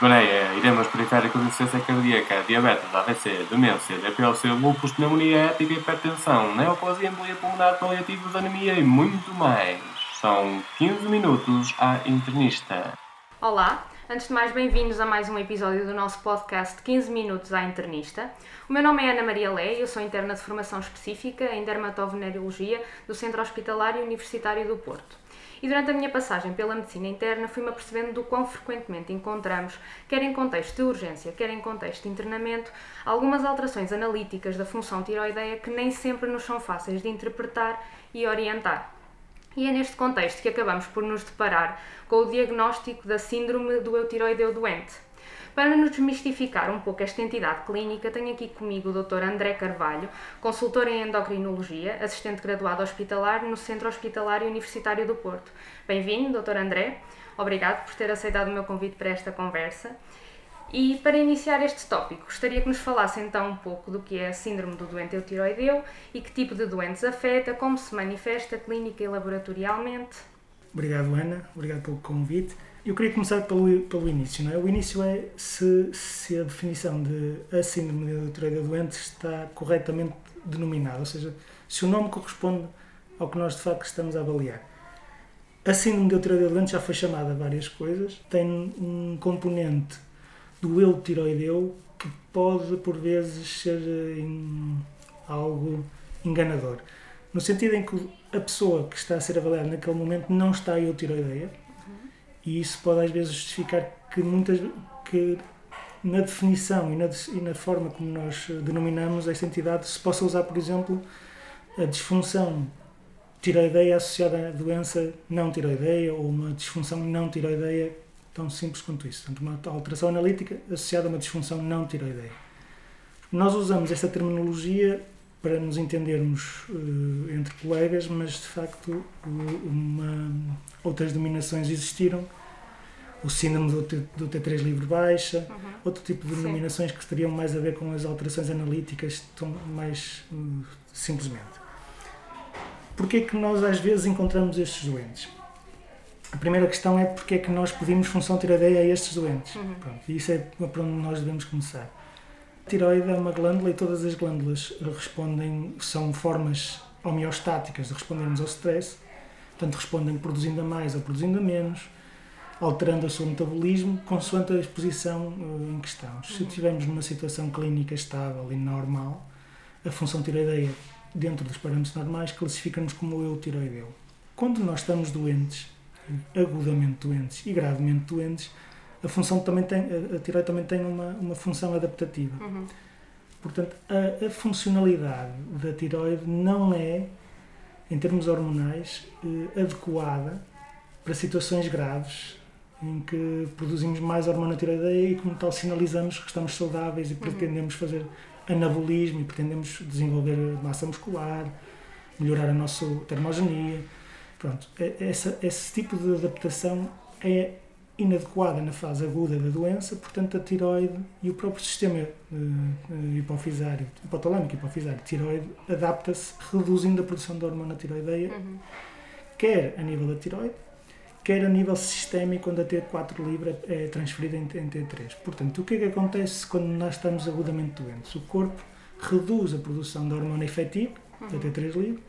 gonorreia, edemas periféricos, insuficiência cardíaca, diabetes, AVC, demência, DPLC, lúpus, pneumonia ética, hipertensão, neoplasia, embolia pulmonar, paliativos, anemia e muito mais. São 15 minutos à internista. Olá, antes de mais, bem-vindos a mais um episódio do nosso podcast 15 Minutos à Internista. O meu nome é Ana Maria Lé, eu sou interna de formação específica em dermatovenerologia do Centro Hospitalário Universitário do Porto. E durante a minha passagem pela medicina interna fui-me apercebendo do quão frequentemente encontramos, quer em contexto de urgência, quer em contexto de internamento, algumas alterações analíticas da função tiroideia que nem sempre nos são fáceis de interpretar e orientar. E é neste contexto que acabamos por nos deparar com o diagnóstico da síndrome do eutiroideu doente. Para nos desmistificar um pouco esta entidade clínica, tenho aqui comigo o Dr. André Carvalho, consultor em endocrinologia, assistente graduado hospitalar no Centro Hospitalar Universitário do Porto. Bem-vindo, Dr. André. Obrigado por ter aceitado o meu convite para esta conversa. E para iniciar este tópico, gostaria que nos falasse então um pouco do que é a síndrome do doente eutiroideu e que tipo de doentes afeta, como se manifesta clínica e laboratorialmente. Obrigado, Ana. Obrigado pelo convite. Eu queria começar pelo, pelo início. Não é? O início é se, se a definição de a síndrome de eutiroideu doente está corretamente denominada, ou seja, se o nome corresponde ao que nós de facto estamos a avaliar. A síndrome de eutiroideu doente já foi chamada várias coisas, tem um componente do eutiroideu que pode por vezes ser em, algo enganador. No sentido em que a pessoa que está a ser avaliada naquele momento não está eutiroideia, e isso pode às vezes justificar que muitas que na definição e na, e na forma como nós denominamos esta entidade se possa usar, por exemplo, a disfunção tiroideia associada à doença não tiroideia ou uma disfunção não tiroideia tão simples quanto isso. Portanto, uma alteração analítica associada a uma disfunção não tiroideia. Nós usamos esta terminologia para nos entendermos uh, entre colegas, mas de facto uma, outras denominações existiram. O síndrome do, T, do T3 livre baixa, uhum. outro tipo de denominações que teriam mais a ver com as alterações analíticas, tão mais uh, simplesmente. Porquê é que nós às vezes encontramos estes doentes? A primeira questão é porque é que nós pedimos função tiroideia a estes doentes. Uhum. Pronto, e isso é para onde nós devemos começar tiroide é uma glândula e todas as glândulas respondem, são formas homeostáticas de respondermos ao stress, portanto respondem produzindo a mais ou produzindo a menos, alterando o seu metabolismo consoante a exposição uh, em questão. Se estivermos numa situação clínica estável e normal, a função tiroideia dentro dos parâmetros normais classifica-nos como eutiroideu. Quando nós estamos doentes, agudamente doentes e gravemente doentes, a função também tem, a tireoide também tem uma, uma função adaptativa. Uhum. Portanto, a, a, funcionalidade da tireoide não é, em termos hormonais, eh, adequada para situações graves em que produzimos mais hormona tireoideia e, como tal, sinalizamos que estamos saudáveis e uhum. pretendemos fazer anabolismo e pretendemos desenvolver massa muscular, melhorar a nossa termogenia. Pronto, é, essa, esse tipo de adaptação é inadequada na fase aguda da doença, portanto a tiroide e o próprio sistema uh, hipofisário, hipotalâmico hipofisário, tiroide, adapta-se reduzindo a produção de hormona tiroideia, uhum. quer a nível da tiroide, quer a nível sistémico, quando a T4 livre é transferida em, em T3. Portanto, o que é que acontece quando nós estamos agudamente doentes? O corpo reduz a produção da hormona efetiva, uhum. da T3 livre,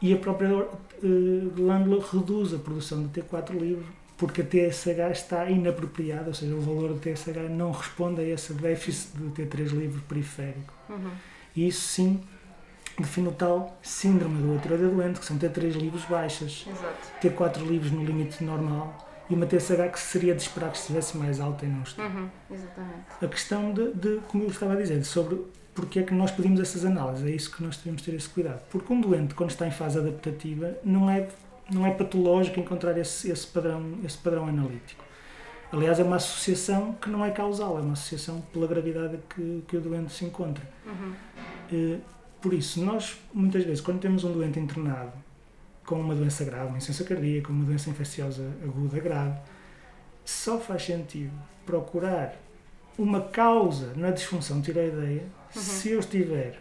e a própria uh, glândula reduz a produção da T4 livre porque a TSH está inapropriada, ou seja, o valor da TSH não responde a esse déficit de T3 livre periférico. Uhum. E isso sim define o tal síndrome do tiroide doente, que são T3 livres baixas, Exato. T4 livres no limite normal e uma TSH que seria de esperar que estivesse mais alta e não está. Uhum. Exatamente. A questão de, de, como eu estava a dizer, sobre porque é que nós pedimos essas análises, é isso que nós devemos ter esse cuidado. Porque um doente, quando está em fase adaptativa, não é não é patológico encontrar esse, esse, padrão, esse padrão analítico. Aliás, é uma associação que não é causal, é uma associação pela gravidade que, que o doente se encontra. Uhum. Eh, por isso, nós, muitas vezes, quando temos um doente internado com uma doença grave, uma insuficiência cardíaca, uma doença infecciosa aguda grave, só faz sentido procurar uma causa na disfunção tiroideia uhum. se eu estiver,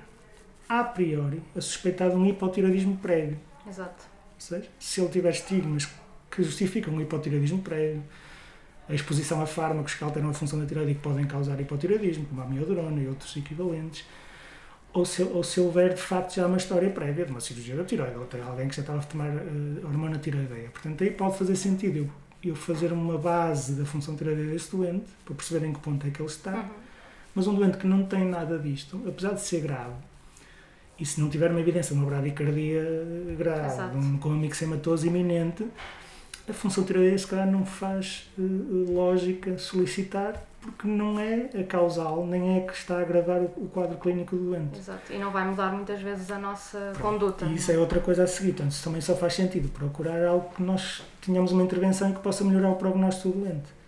a priori, a suspeitar de um hipotiroidismo prévio. Exato seja, se ele tiver estigmas que justificam um hipotiroidismo prévio, a exposição a fármacos que alteram a função da tireoide e que podem causar hipotireoidismo, como a miodorona e outros equivalentes, ou se, ou se houver de facto já uma história prévia de uma cirurgia da tireoide, ou tem alguém que já estava a tomar uh, hormona tireoideia. Portanto, aí pode fazer sentido eu, eu fazer uma base da função tireoideia desse doente, para perceber em que ponto é que ele está. Uhum. Mas um doente que não tem nada disto, apesar de ser grave, e se não tiver uma evidência de uma bradicardia grave, Exato. um, com uma mixematose iminente, a função tireoideia se calhar não faz uh, lógica solicitar, porque não é a causal, nem é que está a agravar o, quadro clínico do doente. Exato. E não vai mudar muitas vezes a nossa conduta. E isso é outra coisa a seguir, portanto, isso também só faz sentido procurar algo que nós tenhamos uma intervenção que possa melhorar o prognóstico do doente.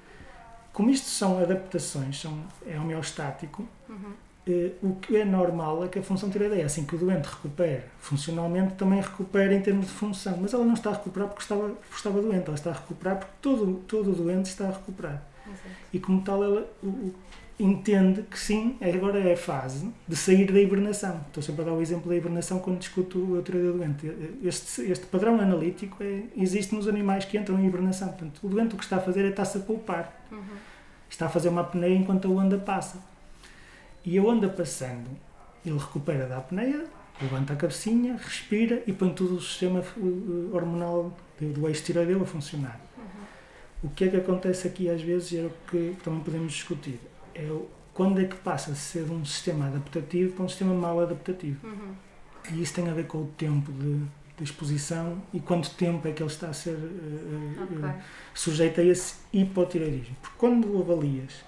Como isto são adaptações, são, é homeostático, Uhum. Eh, o que é normal é que a função tireoideia, assim que o doente recupere funcionalmente, também recupere em termos de função. Mas ela não está a recuperar porque estava, porque estava doente, ela está a recuperar porque todo, todo doente está a recuperar. Exato. E como tal, ela o- o- entende que sim, agora é a fase de sair da hibernação. Estou sempre a dar o exemplo da hibernação quando discuto o tireoide doente. Este, este padrão analítico é- existe nos animais que entram em hibernação. Portanto, o doente o que está a fazer é estar-se a poupar. Uhum. Está a fazer uma apneia enquanto a onda passa. E a onda passando, ele recupera da apneia, levanta a cabecinha, respira e põe todo o sistema uh, hormonal do, eixo tiroideu a funcionar. O que é que acontece aqui às vezes é o que também podemos discutir. É o, quando é que passa a ser um sistema adaptativo para um sistema mal adaptativo. Uhum. E isso tem a ver com o tempo de, de exposição e quanto tempo é que ele está a ser uh, uh, Ok. uh, sujeito a esse hipotireoidismo. Porque quando avalias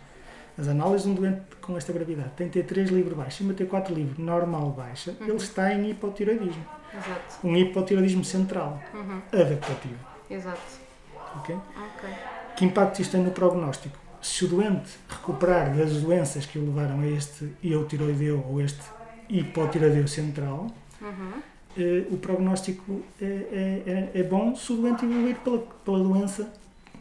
as análises de um doente com esta gravidade tem T3 livre baixo e uma T4 livre normal baixa, Uhum. ele está em hipotireoidismo. Exato. Um hipotireoidismo central, Uhum. adaptativo. Exato. ok? Ok. Que impacto isto tem no prognóstico? Se o doente recuperar das doenças que o levaram a este eutiroideu ou este hipotireoideu central, Uhum. eh, o prognóstico é, é, é- é bom se o doente evoluir pela, pela doença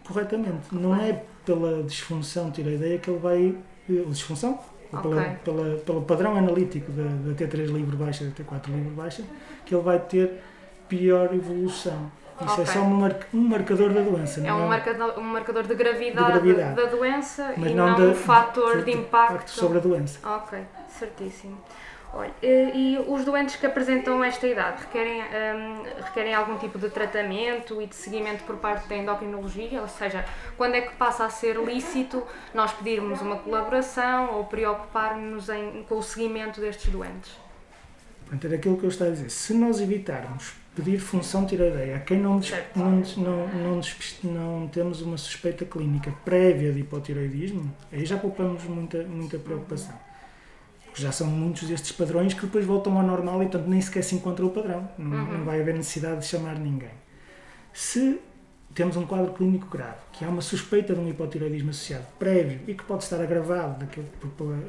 corretamente. Não é pela disfunção tiroideia que ele vai. eh, ou disfunção? Ou pela, pela, pelo padrão analítico da, da T3 livre baixa da T4 livre baixa que ele vai ter pior evolução. Isso Ok. é só um, mar- um marcador da doença. É não um marcador, um marcador de gravidade, De gravidade. da doença Mas e não não, da- um fator de de impacto. sobre a doença. Ok, certíssimo. Olha, eh, e os doentes que apresentam esta idade requerem, hum, requerem algum tipo de tratamento e de seguimento por parte da endocrinologia? Ou seja, quando é que passa a ser lícito nós pedirmos uma colaboração ou preocupar-nos com o seguimento destes doentes? Portanto, aquilo que eu estava a dizer. Se nós evitarmos pedir função tiroideia a quem não, não, não, não temos uma suspeita clínica prévia de hipotiroidismo, aí já poupamos muita, muita preocupação. Porque já são muitos destes padrões que depois voltam ao normal e, portanto, nem sequer se encontra o padrão. Não, Uhum. não vai haver necessidade de chamar ninguém. Se temos um quadro clínico grave, que há uma suspeita de um hipotiroidismo associado prévio e que pode estar agravado daquele,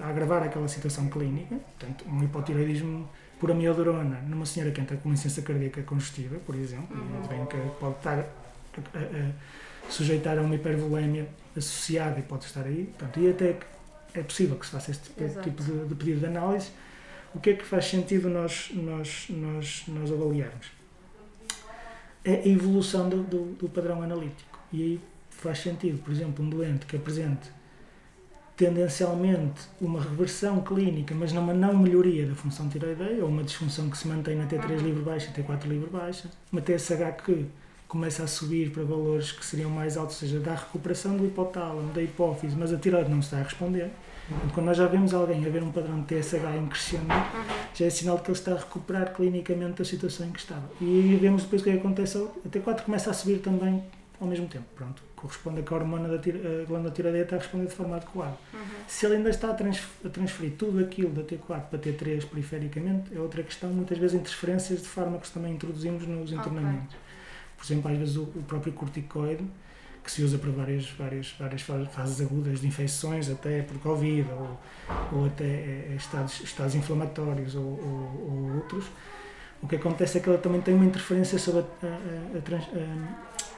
a agravar aquela situação clínica, portanto, um hipotiroidismo por amiodorona numa senhora que entra com uma insuficiência cardíaca congestiva, por exemplo, Uhum. bem que pode estar a, a- a sujeitar a uma hipervolémia associada e pode estar aí, portanto, e até que é possível que se faça este Exato. tipo de, de pedido de análise, o que é que faz sentido nós, nós, nós, nós avaliarmos? É a evolução do, do, do padrão analítico. E aí faz sentido, por exemplo, um doente que apresente tendencialmente uma reversão clínica, mas numa não melhoria da função tiroideia, ou uma disfunção que se mantém na T3 livre baixa e T4 livre baixa, uma TSH que começa a subir para valores que seriam mais altos, ou seja, da recuperação do hipotálamo, da hipófise, mas a tiroide não está a responder. Portanto, quando nós já vemos alguém a ver um padrão de TSH em crescendo, já é sinal de que ele está a recuperar clinicamente da situação em que estava. E vemos depois o que é acontece. A T4 começa a subir também ao mesmo tempo. Pronto, corresponde a que a hormona da tira, a glândula tiroideia está a responder de forma adequada. Se ele ainda está a, trans, a transferir tudo aquilo da T4 para T3 perifericamente, é outra questão. Muitas vezes interferências de fármacos também introduzimos nos Ok. internamentos. Por exemplo, às vezes o, o próprio corticoide, que se usa para várias, várias, várias fa- fases agudas de infecções, até por Covid, ou, ou até eh, estados, estados inflamatórios ou, ou- ou outros, o que acontece é que ela também tem uma interferência sobre a, a- a trans-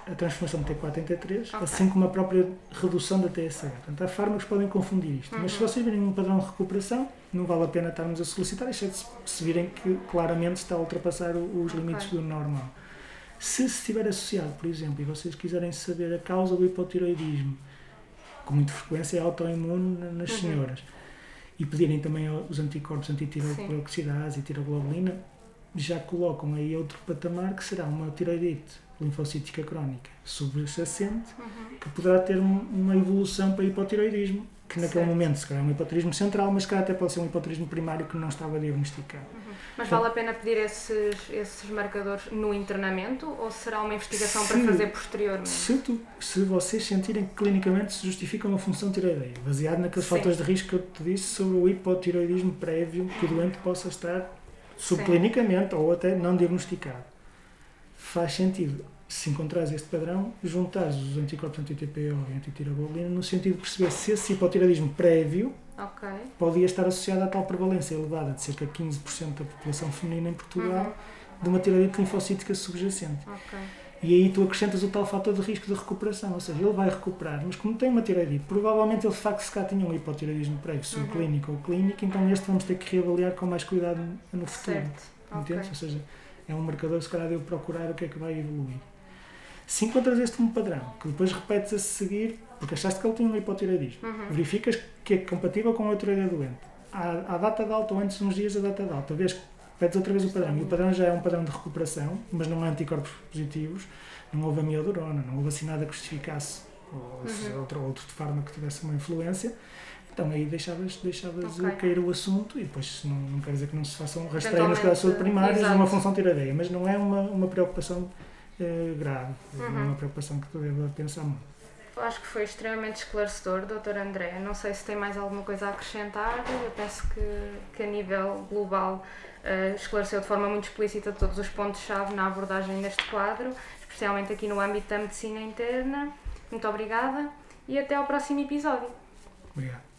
a- transformação de T4 em T3, Ok. assim como a própria redução da TSH. Portanto, há fármacos que podem confundir isto. Mas se Uhum. vocês virem um padrão de recuperação, não vale a pena estarmos a solicitar, exceto se- se virem que claramente está a ultrapassar os Ok. limites do normal. Se se estiver associado, por exemplo, e vocês quiserem saber a causa do hipotiroidismo com muita frequência é autoimune nas Uhum. senhoras. E pedirem também os anticorpos antitiroglobulina e tiroglobulina, já colocam aí outro patamar que será uma tiroidite linfocítica crónica subjacente, Uhum. que poderá ter um- uma evolução para hipotiroidismo, que naquele Certo. momento se calhar é um hipotiroidismo central, mas se calhar até pode ser um hipotiroidismo primário que não estava diagnosticado. Mas vale a pena pedir esses, esses marcadores no internamento ou será uma investigação para Se- fazer posteriormente? Se, tu, se vocês sentirem que clinicamente se justifica uma função tiroideia, baseado naqueles Sim. fatores de risco que eu te disse sobre o hipotiroidismo prévio que o doente possa estar subclinicamente ou até não diagnosticado. Faz sentido, se encontrares este padrão, juntares os anticorpos anti-TPO e anti-tiroglobulina no sentido de perceber se esse hipotiroidismo prévio Ok. podia estar associado à tal prevalência elevada de cerca de 15% da população feminina em Portugal Uhum. de uma tiroidite linfocítica subjacente. Ok. E aí tu acrescentas o tal fator de risco de recuperação, ou seja, ele vai recuperar, mas como tem uma tiroidite, provavelmente ele de facto se cá tinha um hipotiroidismo prévio, subclínico ou clínico, então este vamos ter que reavaliar com mais cuidado no futuro. Certo. Entendes? Ou seja, é um marcador se calhar de eu procurar o que é que vai evoluir. Se encontras este como padrão, que depois repetes a seguir, porque achaste que ele tinha um hipotiroidismo, Uhum. verificas que é compatível com a tiroide doente. À, à data de alta ou antes de uns dias da data de alta, vês pedes outra vez o padrão. E o padrão já é um padrão de recuperação, mas não há anticorpos positivos, não houve amiodorona, não houve assim nada que justificasse ou Uhum. outro, outro fármaco que tivesse uma influência. Então aí deixavas, deixavas Ok. cair o assunto e depois não, não quer dizer que não se façam nas de saúde Eventualmente, primários de exato. uma função tiroideia, mas não é uma, uma preocupação eh, grave, não é Uhum. uma preocupação que tu deva pensar muito. Acho que foi extremamente esclarecedor, Dr. André. Não sei se tem mais alguma coisa a acrescentar. Eu penso que, que a nível global eh, esclareceu de forma muito explícita todos os pontos-chave na abordagem deste quadro, especialmente aqui no âmbito da medicina interna. Muito obrigada e até ao próximo episódio. Obrigado.